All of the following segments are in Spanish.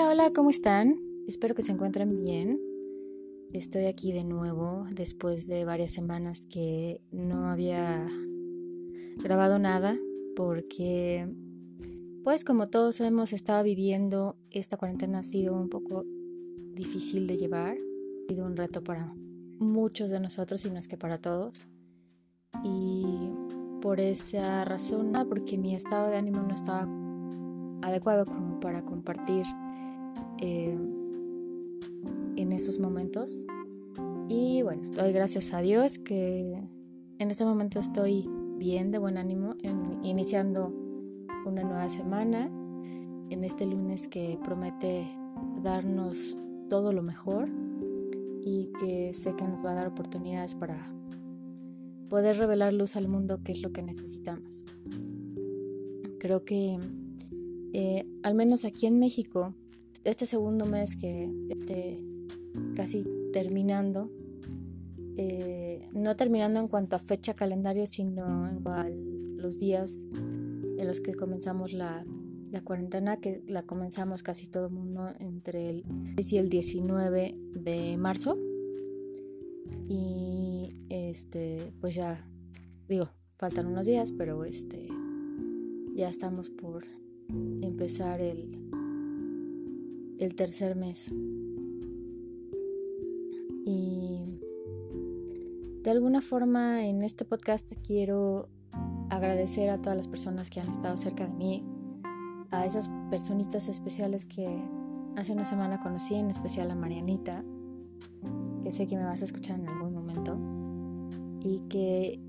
Hola, hola, ¿cómo están? Espero que se encuentren bien. Estoy aquí de nuevo después de varias semanas que no había grabado nada porque, pues como todos hemos estado viviendo, esta cuarentena ha sido un poco difícil de llevar. Ha sido un reto para muchos de nosotros y no es que para todos. Y por esa razón, porque mi estado de ánimo no estaba adecuado como para compartir eh, en esos momentos. Y bueno, doy gracias a Dios que en este momento estoy bien, de buen ánimo, iniciando una nueva semana, en este lunes que promete darnos todo lo mejor y que sé que nos va a dar oportunidades para poder revelar luz al mundo, que es lo que necesitamos. Creo que eh, al menos aquí en México, este segundo mes que esté casi terminando, eh, no terminando en cuanto a fecha calendario, sino en los días en los que comenzamos la, la cuarentena, que la comenzamos casi todo el mundo entre el 10 y el 19 de marzo. Y este, pues ya, digo, faltan unos días, pero este, ya estamos por empezar el, el tercer mes. Y de alguna forma en este podcast quiero agradecer a todas las personas que han estado cerca de mí, a esas personitas especiales que hace una semana conocí, en especial a Marianita, que sé que me vas a escuchar en algún momento, y que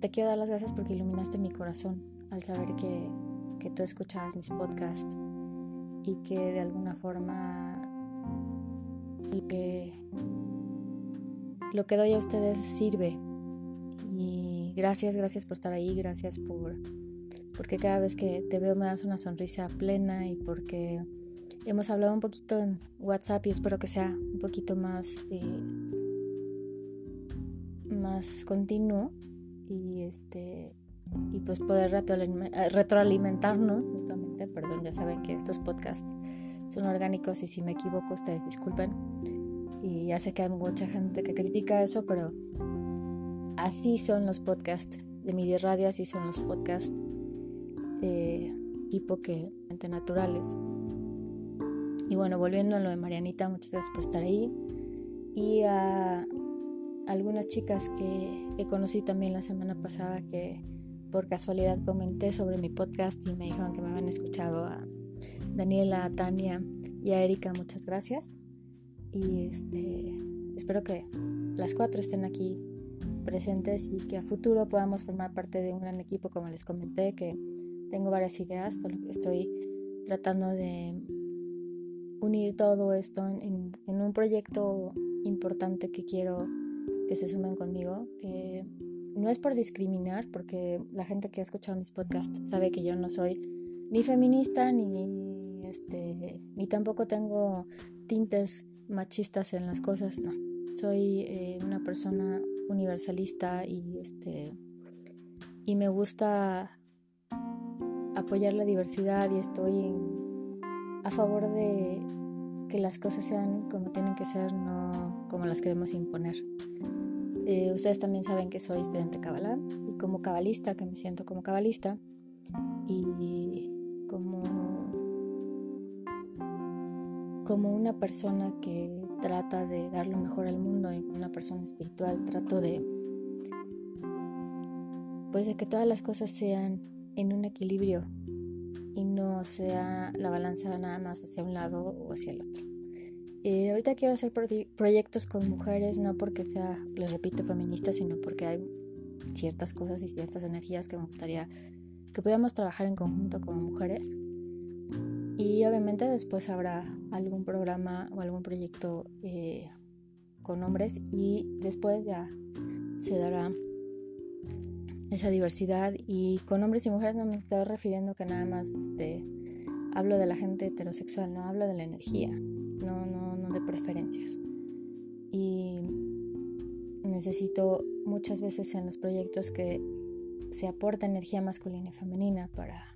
te quiero dar las gracias porque iluminaste mi corazón al saber que que tú escuchabas mis podcasts y que de alguna forma lo que doy a ustedes sirve. Y gracias, gracias por estar ahí, gracias por porque cada vez que te veo me das una sonrisa plena y porque hemos hablado un poquito en WhatsApp y espero que sea un poquito más eh, más continuo y este y pues poder eh, retroalimentarnos mutuamente. Perdón, ya saben que estos podcasts son orgánicos y si me equivoco ustedes disculpen. Y ya sé que hay mucha gente que critica eso, pero así son los podcasts de mi radio, así son los podcasts eh, tipo que naturales. Y bueno, volviendo a lo de Marianita, muchas gracias por estar ahí. Y a algunas chicas que, que conocí también la semana pasada que por casualidad comenté sobre mi podcast y me dijeron que me habían escuchado a Daniela, a Tania y a Erika, muchas gracias. Y este, espero que las cuatro estén aquí presentes y que a futuro podamos formar parte de un gran equipo, como les comenté, que tengo varias ideas, que estoy tratando de unir todo esto en, un proyecto importante que quiero que se sumen conmigo, no es por discriminar, porque la gente que ha escuchado mis podcasts sabe que yo no soy ni feminista ni este ni tampoco tengo tintes machistas en las cosas, no. Soy eh, una persona universalista y este y me gusta apoyar la diversidad y estoy a favor de que las cosas sean como tienen que ser, no como las queremos imponer. Eh, ustedes también saben que soy estudiante cabalá y como cabalista, que me siento como cabalista y como, una persona que trata de dar lo mejor al mundo y una persona espiritual trato de pues de que todas las cosas sean en un equilibrio y no sea la balanza nada más hacia un lado o hacia el otro. Eh, ahorita quiero hacer proyectos con mujeres, no porque sea, les repito, feminista, sino porque hay ciertas cosas y ciertas energías que me gustaría que pudiéramos trabajar en conjunto como mujeres. Y obviamente después habrá algún programa o algún proyecto eh, con hombres y después ya se dará esa diversidad y con hombres y mujeres no me estoy refiriendo que nada más este, hablo de la gente heterosexual, no hablo de la energía, no, no de preferencias. Y necesito muchas veces en los proyectos que se aporta energía masculina y femenina para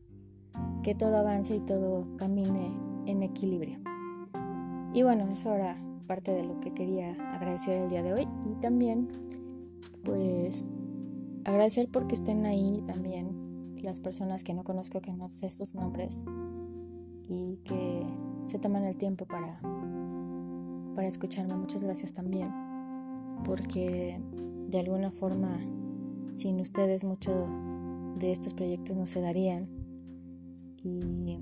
que todo avance y todo camine en equilibrio. Y bueno, eso era parte de lo que quería agradecer el día de hoy y también pues agradecer porque estén ahí también las personas que no conozco, que no sé sus nombres y que se toman el tiempo para, para escucharme. Muchas gracias también, porque de alguna forma sin ustedes mucho de estos proyectos no se darían y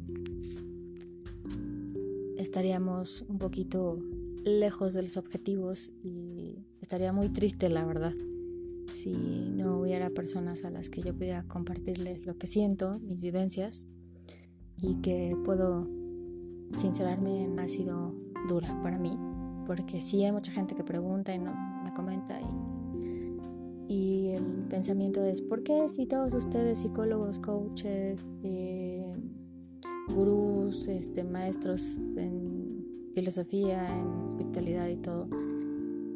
estaríamos un poquito lejos de los objetivos y estaría muy triste la verdad si no hubiera personas a las que yo pudiera compartirles lo que siento, mis vivencias y que puedo sincerarme ha sido dura para mí porque sí hay mucha gente que pregunta y no me comenta y, y el pensamiento es ¿por qué si todos ustedes psicólogos, coaches, eh, gurús, este, maestros en filosofía, en espiritualidad y todo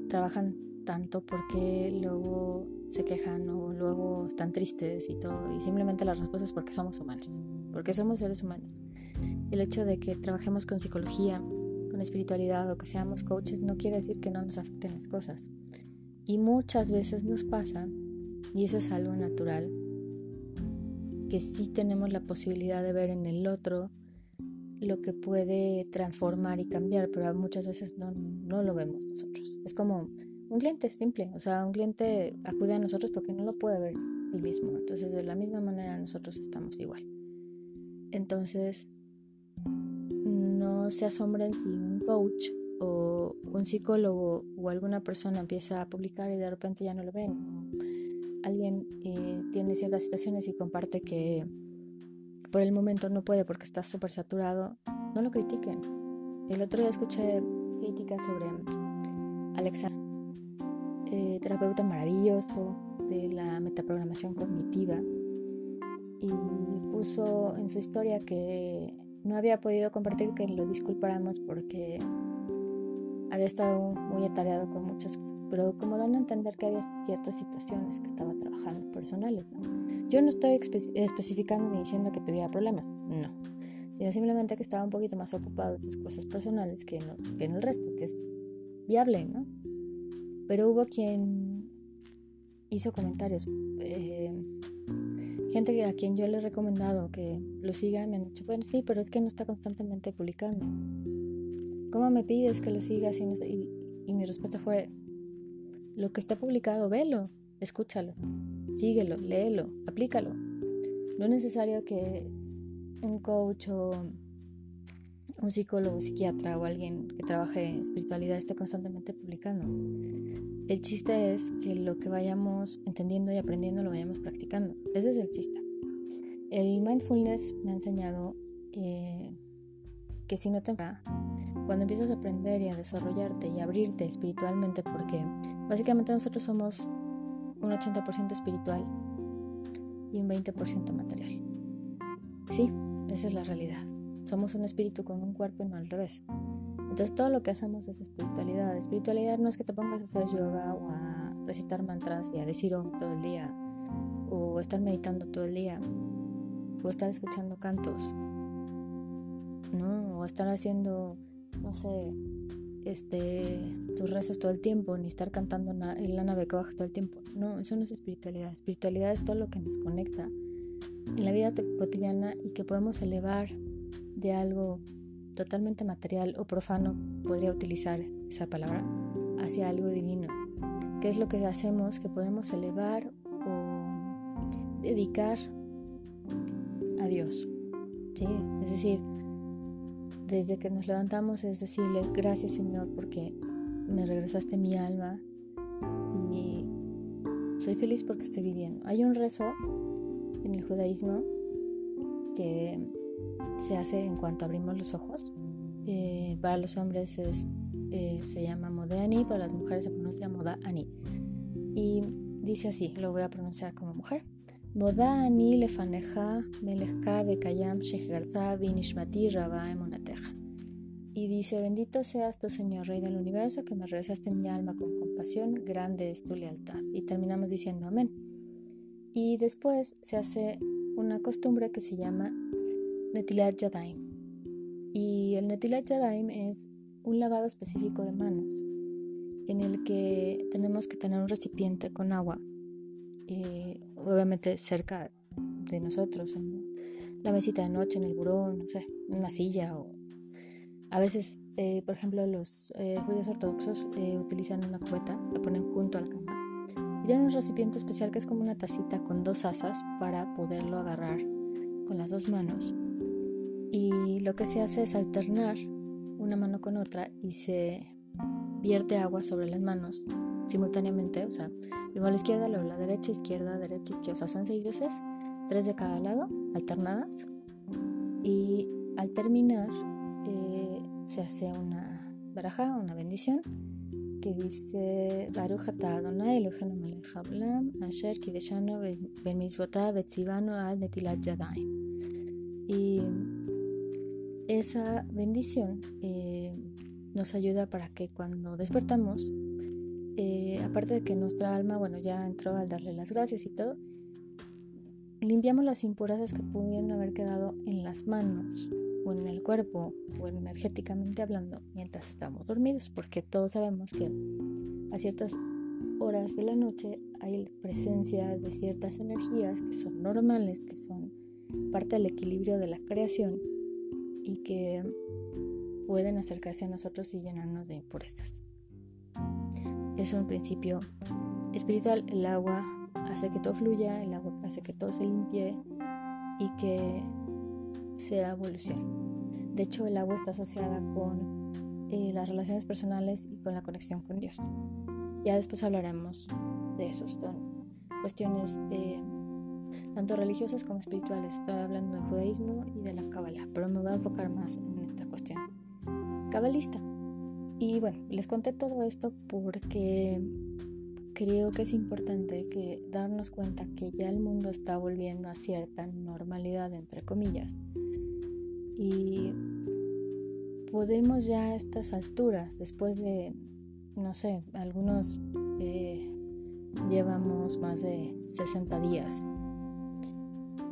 trabajan tanto porque luego se quejan o luego están tristes y todo. Y simplemente la respuesta es porque somos humanos, porque somos seres humanos. El hecho de que trabajemos con psicología, con espiritualidad o que seamos coaches no quiere decir que no nos afecten las cosas. Y muchas veces nos pasa, y eso es algo natural, que sí tenemos la posibilidad de ver en el otro lo que puede transformar y cambiar, pero muchas veces no, no lo vemos nosotros. Es como un cliente simple, o sea, un cliente acude a nosotros porque no lo puede ver el mismo, entonces de la misma manera nosotros estamos igual. Entonces, no se asombren si un coach o un psicólogo o alguna persona empieza a publicar y de repente ya no lo ven. alguien eh, tiene ciertas situaciones y comparte que por el momento no puede porque está súper saturado, no lo critiquen. El otro día escuché críticas sobre Alexander eh, terapeuta maravilloso de la metaprogramación cognitiva y puso en su historia que no había podido compartir que lo disculpáramos porque había estado muy atareado con muchas cosas, pero como dando a entender que había ciertas situaciones que estaba trabajando personales. Yo no estoy especificando ni diciendo que tuviera problemas, no, sino simplemente que estaba un poquito más ocupado de sus cosas personales que, que en el resto, que es viable, ¿no? Pero hubo quien hizo comentarios. Gente a quien yo le he recomendado que lo siga me han dicho, bueno, sí, pero es que no está constantemente publicando. ¿Cómo me pides que lo siga? y, y mi respuesta fue, lo que está publicado, velo, escúchalo, síguelo, léelo, aplícalo. No es necesario que un coach o un psicólogo, psiquiatra o alguien que trabaje en espiritualidad esté constantemente publicando. El chiste es que lo que vayamos entendiendo y aprendiendo lo vayamos practicando. Ese es el chiste. El mindfulness me ha enseñado eh, que si no te cuando empiezas a aprender y a desarrollarte y abrirte espiritualmente, porque básicamente nosotros somos un 80% espiritual y un 20% material. Sí, esa es la realidad. Somos un espíritu con un cuerpo y no al revés. Entonces todo lo que hacemos es espiritualidad. Espiritualidad no es que te pongas a hacer yoga o a recitar mantras y a decir om todo el día o estar meditando todo el día o estar escuchando cantos. ¿No? O estar haciendo, no sé, este, tus rezos todo el tiempo, ni estar cantando en la nave coja todo el tiempo. No, eso no es espiritualidad. Espiritualidad es todo lo que nos conecta en la vida cotidiana y que podemos elevar de algo totalmente material o profano, podría utilizar esa palabra, hacia algo divino. ¿Qué es lo que hacemos que podemos elevar o dedicar a Dios? ¿Sí? Es decir, desde que nos levantamos es decirle gracias Señor porque me regresaste mi alma y soy feliz porque estoy viviendo. Hay un rezo en el judaísmo que se hace en cuanto abrimos los ojos. Eh, para los hombres es, eh, se llama Modeani, para las mujeres se pronuncia Modaani. Y dice así, lo voy a pronunciar como mujer. Modaani lefaneja melechka bekayam shechgarza vinishmati rabba. Y dice, bendito seas tu Señor, Rey del Universo, que me regresaste mi alma con compasión, grande es tu lealtad. Y terminamos diciendo amén. Y después se hace una costumbre que se llama Netilat Yadayim, Y el Netilat Yadayim es un lavado específico de manos, en el que tenemos que tener un recipiente con agua, eh, obviamente cerca de nosotros, en la mesita de noche, en el buró, no sé, en una silla o a veces, eh, por ejemplo, los eh, judíos ortodoxos utilizan una cubeta, la ponen junto a la cama y tienen un recipiente especial que es como una tacita con dos asas para poderlo agarrar con las dos manos. Y lo que se hace es alternar una mano con otra y se vierte agua sobre las manos simultáneamente, o sea, primero la izquierda, luego la derecha, izquierda, derecha, izquierda, o sea, son seis veces, tres de cada lado, alternadas. Y al terminar eh, se hace una baraja, una bendición, que dice Baruch Adonai Eloheinu melech asher kideshanu ben etzivanu ad netilat yadayim. Y esa bendición eh, nos ayuda para que cuando despertamos, eh, aparte de que nuestra alma, bueno, ya entró al darle las gracias y todo, limpiamos las impurezas que pudieron haber quedado en las manos o en el cuerpo o energéticamente hablando mientras estamos dormidos, porque todos sabemos que a ciertas horas de la noche hay presencia de ciertas energías que son normales, que son parte del equilibrio de la creación y que pueden acercarse a nosotros y llenarnos de impurezas. Es un principio espiritual. El agua hace que todo fluya, el agua hace que todo se limpie y que sea evolución. De hecho, el agua está asociada con eh, las relaciones personales y con la conexión con Dios. Ya después hablaremos de eso. Son cuestiones eh, tanto religiosas como espirituales. Estoy hablando del judaísmo y de la Kabbalah, pero me voy a enfocar más en esta cuestión cabalista. Y bueno, les conté todo esto porque creo que es importante que darnos cuenta que ya el mundo está volviendo a cierta normalidad, entre comillas. Y podemos ya a estas alturas, después de, no sé, algunos eh, llevamos más de 60 días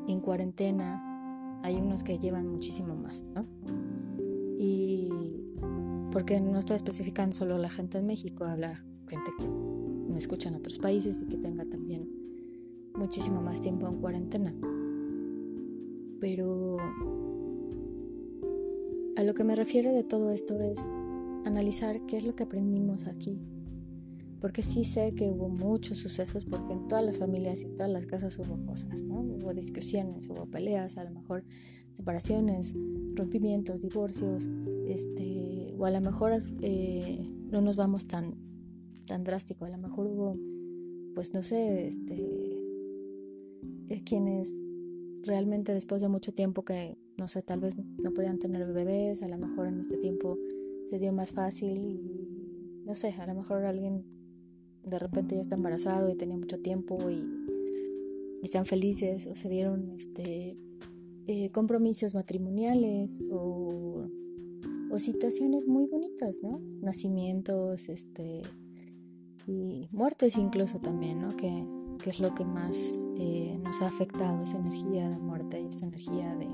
en cuarentena, hay unos que llevan muchísimo más, ¿no? Y porque no estoy especificando solo la gente en México, habla gente que me escucha en otros países y que tenga también muchísimo más tiempo en cuarentena. Pero a lo que me refiero de todo esto es analizar qué es lo que aprendimos aquí. Porque sí sé que hubo muchos sucesos, porque en todas las familias y en todas las casas hubo cosas, ¿no? Hubo discusiones, hubo peleas, a lo mejor separaciones, rompimientos, divorcios, este, o a lo mejor eh, no nos vamos tan, tan drástico, a lo mejor hubo, pues no sé, este, eh, quienes realmente después de mucho tiempo que, no sé, tal vez no podían tener bebés, a lo mejor en este tiempo se dio más fácil y, no sé, a lo mejor alguien de repente ya está embarazado y tenía mucho tiempo y, están felices o se dieron este, eh, compromisos matrimoniales o, situaciones muy bonitas, ¿no? Nacimientos, este, y muertes incluso también, ¿no? Que, que es lo que más eh, nos ha afectado, esa energía de muerte y esa energía de,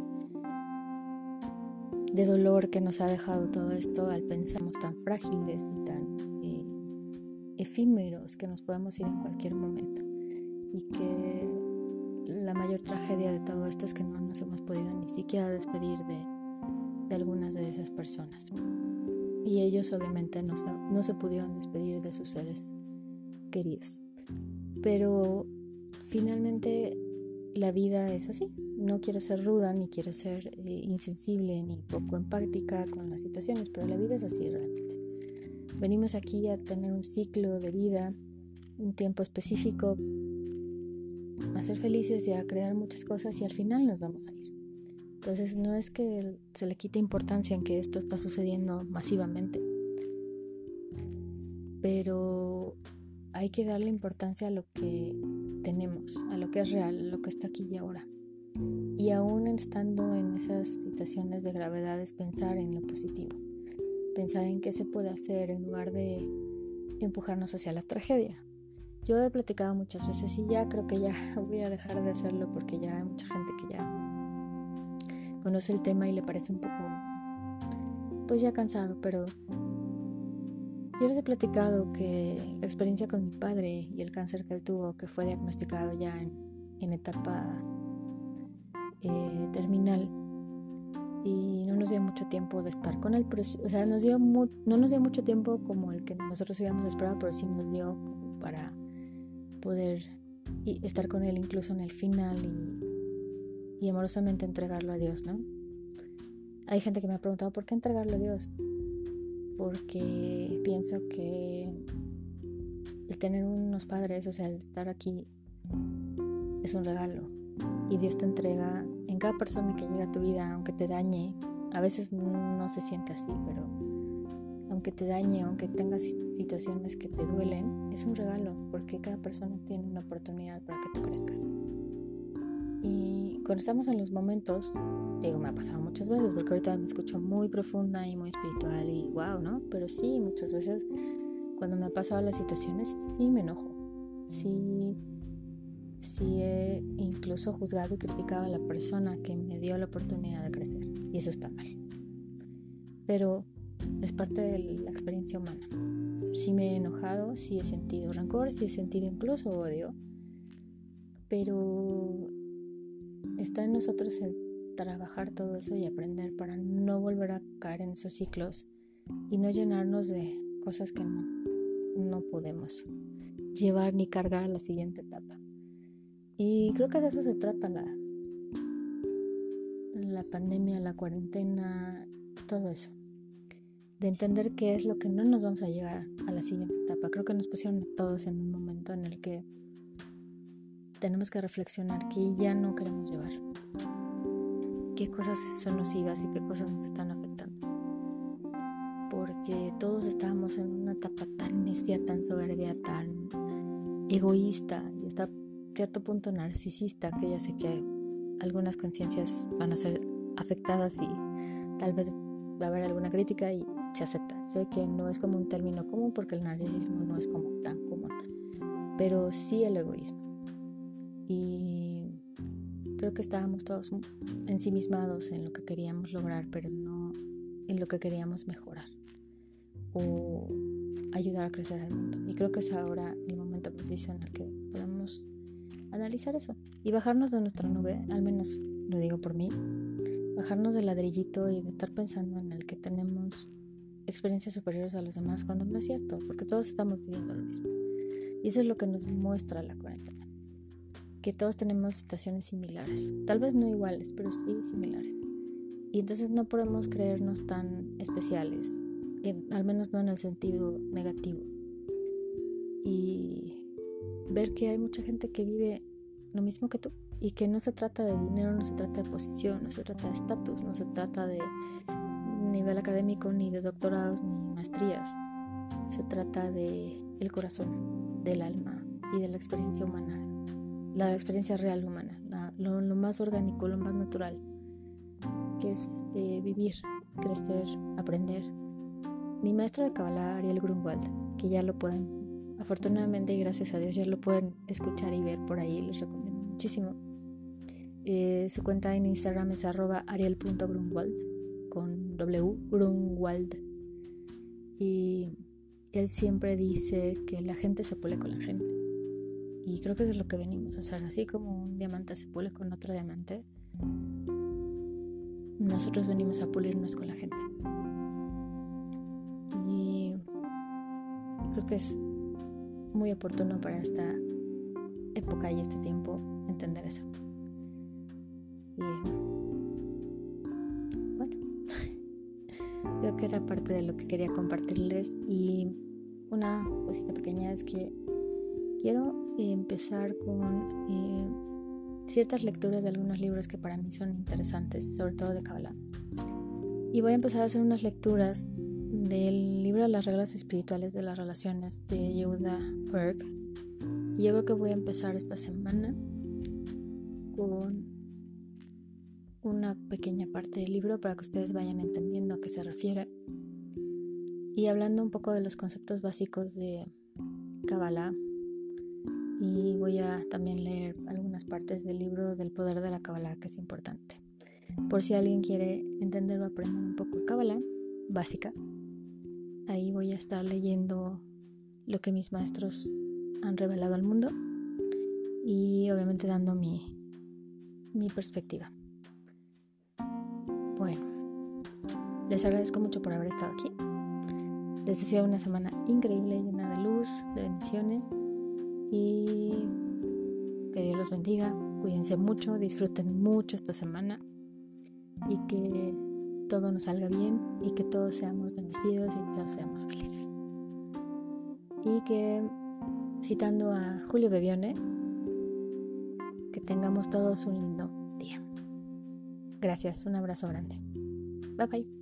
de dolor que nos ha dejado todo esto al pensamos tan frágiles y tan efímeros que nos podemos ir en cualquier momento y que la mayor tragedia de todo esto es que no nos hemos podido ni siquiera despedir de, de algunas de esas personas. Y ellos obviamente no, no se pudieron despedir de sus seres queridos. Pero finalmente la vida es así. No quiero ser ruda, ni quiero ser eh, insensible, ni poco empática con las situaciones, pero la vida es así realmente. Venimos aquí a tener un ciclo de vida, un tiempo específico a ser felices y a crear muchas cosas y al final nos vamos a ir. Entonces no es que se le quite importancia en que esto está sucediendo masivamente, pero hay que darle importancia a lo que tenemos, a lo que es real, a lo que está aquí y ahora. Y aún estando en esas situaciones de gravedad es pensar en lo positivo, pensar en qué se puede hacer en lugar de empujarnos hacia la tragedia. Yo he platicado muchas veces y ya creo que ya voy a dejar de hacerlo porque ya hay mucha gente que ya conoce el tema y le parece un poco pues ya cansado, pero yo les he platicado que la experiencia con mi padre y el cáncer que él tuvo, que fue diagnosticado ya en, etapa eh, terminal, y no nos dio mucho tiempo de estar con él, pero, o sea, nos dio no nos dio mucho tiempo como el que nosotros habíamos esperado, pero sí nos dio para poder estar con él incluso en el final y, y amorosamente entregarlo a Dios, ¿no? Hay gente que me ha preguntado, ¿por qué entregarlo a Dios? Porque pienso que el tener unos padres, o sea, el estar aquí, es un regalo. Y Dios te entrega en cada persona que llega a tu vida, aunque te dañe, a veces no se siente así, pero aunque te dañe, aunque tengas situaciones que te duelen, es un regalo, porque cada persona tiene una oportunidad para que tú crezcas. Y cuando estamos en los momentos, digo, me ha pasado muchas veces, porque ahorita me escucho muy profunda y muy espiritual y wow, ¿no? Pero sí, muchas veces cuando me ha pasado las situaciones, sí me enojo. Sí, sí he incluso juzgado y criticado a la persona que me dio la oportunidad de crecer. Y eso está mal. Pero es parte de la experiencia humana. Sí me he enojado, sí he sentido rencor, sí he sentido incluso odio. Pero Está en nosotros el trabajar todo eso y aprender para no volver a caer en esos ciclos y no llenarnos de cosas que no, no podemos llevar ni cargar a la siguiente etapa. Y creo que de eso se trata la, la pandemia, la cuarentena, todo eso. De entender qué es lo que no nos vamos a llegar a la siguiente etapa. Creo que nos pusieron todos en un momento en el que tenemos que reflexionar que ya no queremos llevar. Qué cosas son nocivas y qué cosas nos están afectando. Porque todos estábamos en una etapa tan necia, tan soberbia, tan egoísta y hasta cierto punto narcisista que ya sé que algunas conciencias van a ser afectadas y tal vez va a haber alguna crítica y se acepta. Sé que no es como un término común porque el narcisismo no es como tan común, pero sí el egoísmo y creo que estábamos todos ensimismados en lo que queríamos lograr, pero no en lo que queríamos mejorar o ayudar a crecer al mundo. Y creo que es ahora el momento preciso en el que analizar eso y bajarnos de nuestra nube, al menos lo digo por mí, bajarnos del ladrillito y de estar pensando en el que tenemos experiencias superiores a los demás cuando no es cierto, porque todos estamos viviendo lo mismo. Y eso es lo que nos muestra la cuarentena que todos tenemos situaciones similares, tal vez no iguales, pero sí similares. Y entonces no podemos creernos tan especiales, al menos no en el sentido negativo. Y ver que hay mucha gente que vive lo mismo que tú y que no se trata de dinero, no se trata de posición, no se trata de estatus, no se trata de nivel académico, ni de doctorados, ni maestrías. Se trata de el corazón, del alma y de la experiencia humana la experiencia real humana, lo, más orgánico, lo más natural, que es eh, vivir, crecer, aprender. Mi maestro de Kabbalah, Ariel Grunwald, que ya lo pueden, afortunadamente y gracias a Dios, ya lo pueden escuchar y ver por ahí, les recomiendo muchísimo. Eh, su cuenta en Instagram es arroba ariel.grunwald con W, Grunwald. Y él siempre dice que la gente se pone con la gente y creo que eso es lo que venimos a hacer. Así como un diamante se pule con otro diamante, nosotros venimos a pulirnos con la gente. Y creo que es muy oportuno para esta época y este tiempo entender eso. Y bueno, creo que era parte de lo que quería compartirles. Y una cosita pequeña es que quiero empezar con eh, ciertas lecturas de algunos libros que para mí son interesantes, sobre todo de Kabbalah. Y voy a empezar a hacer unas lecturas del libro las reglas espirituales de las relaciones de Yehuda Berg. Y yo creo que voy a empezar esta semana pequeña parte del libro para que ustedes vayan entendiendo a qué se refiere. Y hablando un poco de los conceptos básicos de Kabbalah y voy a también leer algunas partes del libro del poder de la Kabbalah que es importante. Por si alguien quiere entender o aprender un poco de Kabbalah, básica. Ahí voy a estar leyendo lo que mis maestros han revelado al mundo y obviamente dando mi, mi perspectiva. Les agradezco mucho por haber estado aquí. Les deseo una semana increíble, llena de luz, de bendiciones y que Dios los bendiga. Cuídense mucho, disfruten mucho esta semana y que todo nos salga bien y que todos seamos bendecidos y todos seamos felices. Y que, citando a Julio Bebione, que tengamos todos un lindo día. Gracias, un abrazo grande. Bye bye.